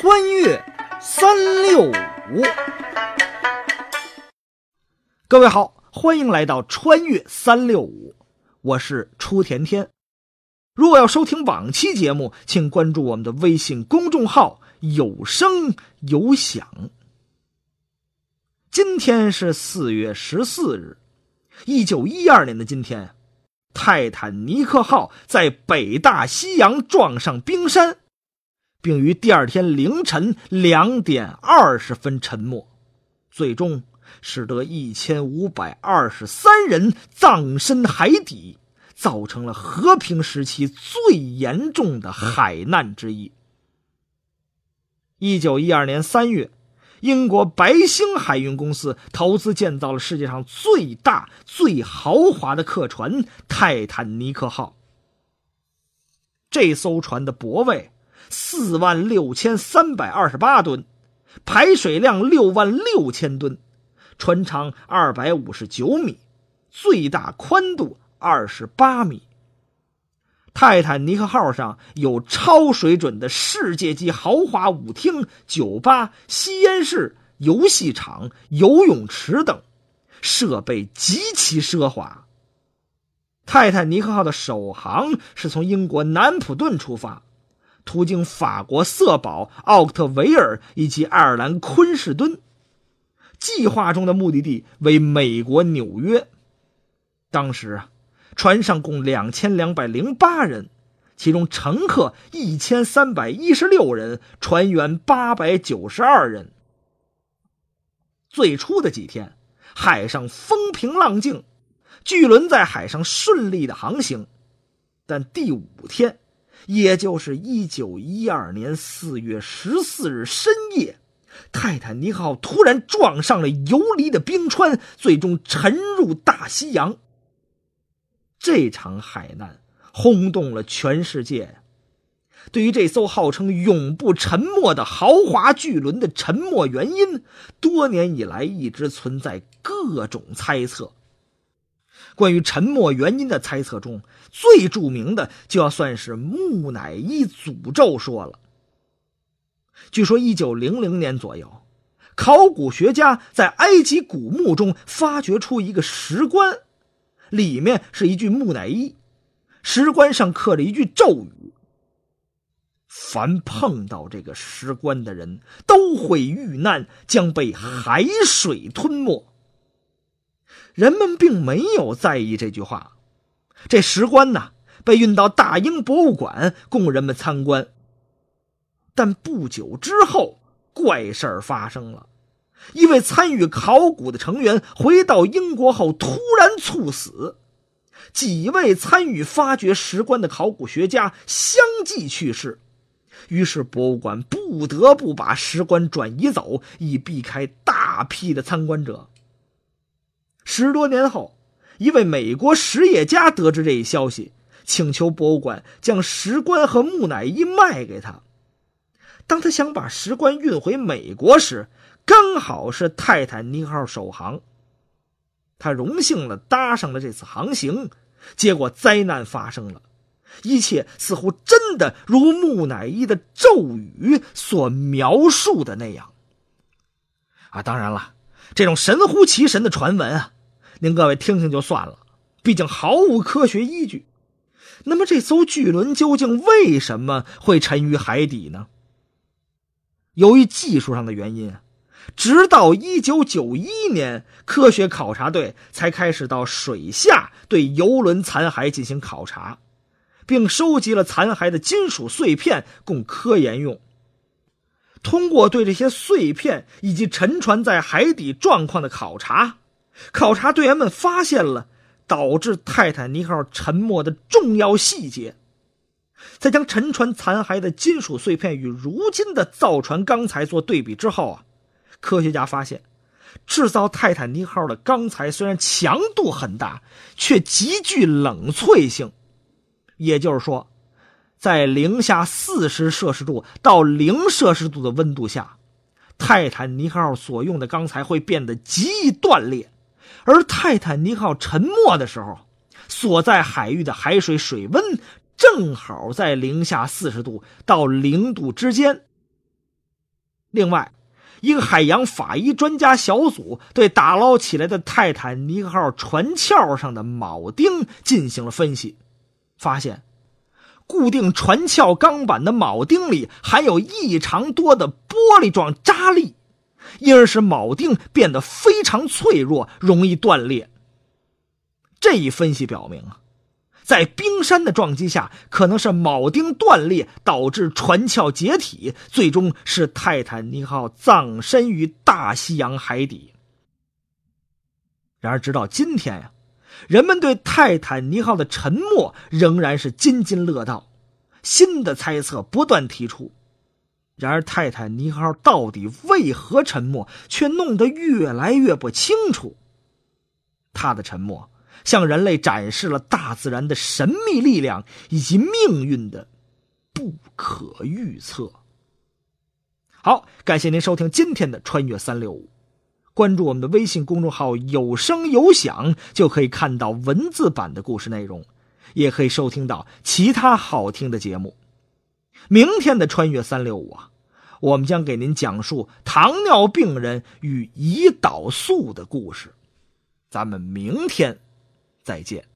穿越三六五，各位好，欢迎来到穿越三六五，我是初甜甜。如果要收听往期节目，请关注我们的微信公众号“有声有响”。今天是四月十四日，一九一二年的今天，泰坦尼克号在北大西洋撞上冰山。并于第二天凌晨两点二十分沉没，最终使得一千五百二十三人葬身海底，造成了和平时期最严重的海难之一。一九一二年三月，英国白星海运公司投资建造了世界上最大、最豪华的客船“泰坦尼克号”。这艘船的泊位。四万六千三百二十八吨，排水量六万六千吨，船长二百五十九米，最大宽度二十八米。泰坦尼克号上有超水准的世界级豪华舞厅、酒吧、吸烟室、游戏场、游泳池等，设备极其奢华。泰坦尼克号的首航是从英国南普顿出发。途经法国瑟堡、奥克特维尔以及爱尔兰昆士敦，计划中的目的地为美国纽约。当时啊，船上共两千两百零八人，其中乘客一千三百一十六人，船员八百九十二人。最初的几天，海上风平浪静，巨轮在海上顺利的航行，但第五天。也就是一九一二年四月十四日深夜，泰坦尼克号突然撞上了游离的冰川，最终沉入大西洋。这场海难轰动了全世界。对于这艘号称永不沉没的豪华巨轮的沉没原因，多年以来一直存在各种猜测。关于沉没原因的猜测中，最著名的就要算是木乃伊诅咒说了。据说，一九零零年左右，考古学家在埃及古墓中发掘出一个石棺，里面是一具木乃伊，石棺上刻着一句咒语：“凡碰到这个石棺的人都会遇难，将被海水吞没。”人们并没有在意这句话。这石棺呢，被运到大英博物馆供人们参观。但不久之后，怪事儿发生了：一位参与考古的成员回到英国后突然猝死，几位参与发掘石棺的考古学家相继去世。于是，博物馆不得不把石棺转移走，以避开大批的参观者。十多年后，一位美国实业家得知这一消息，请求博物馆将石棺和木乃伊卖给他。当他想把石棺运回美国时，刚好是泰坦尼克号首航。他荣幸的搭上了这次航行，结果灾难发生了，一切似乎真的如木乃伊的咒语所描述的那样。啊，当然了，这种神乎其神的传闻啊。您各位听听就算了，毕竟毫无科学依据。那么这艘巨轮究竟为什么会沉于海底呢？由于技术上的原因，直到一九九一年，科学考察队才开始到水下对游轮残骸进行考察，并收集了残骸的金属碎片供科研用。通过对这些碎片以及沉船在海底状况的考察。考察队员们发现了导致泰坦尼克号沉没的重要细节，在将沉船残骸的金属碎片与如今的造船钢材做对比之后啊，科学家发现，制造泰坦尼克号的钢材虽然强度很大，却极具冷萃性，也就是说，在零下四十摄氏度到零摄氏度的温度下，泰坦尼克号所用的钢材会变得极易断裂。而泰坦尼克号沉没的时候，所在海域的海水水温正好在零下四十度到零度之间，另外，一个海洋法医专家小组对打捞起来的泰坦尼克号船壳上的铆钉进行了分析，发现固定船壳钢板的铆钉里含有异常多的玻璃状渣粒，因而使铆钉变得非常脆弱，容易断裂。这一分析表明啊。在冰山的撞击下，可能是铆钉断裂导致船壳解体，最终使泰坦尼克号葬身于大西洋海底。然而，直到今天呀，人们对泰坦尼克号的沉没仍然是津津乐道，新的猜测不断提出。然而，泰坦尼克号到底为何沉没，却弄得越来越不清楚。它的沉没。向人类展示了大自然的神秘力量以及命运的不可预测。好，感谢您收听今天的《穿越三六五》，关注我们的微信公众号“有声有响”，就可以看到文字版的故事内容，也可以收听到其他好听的节目。明天的《穿越三六五》啊，我们将给您讲述糖尿病人与胰岛素的故事。咱们明天。再见。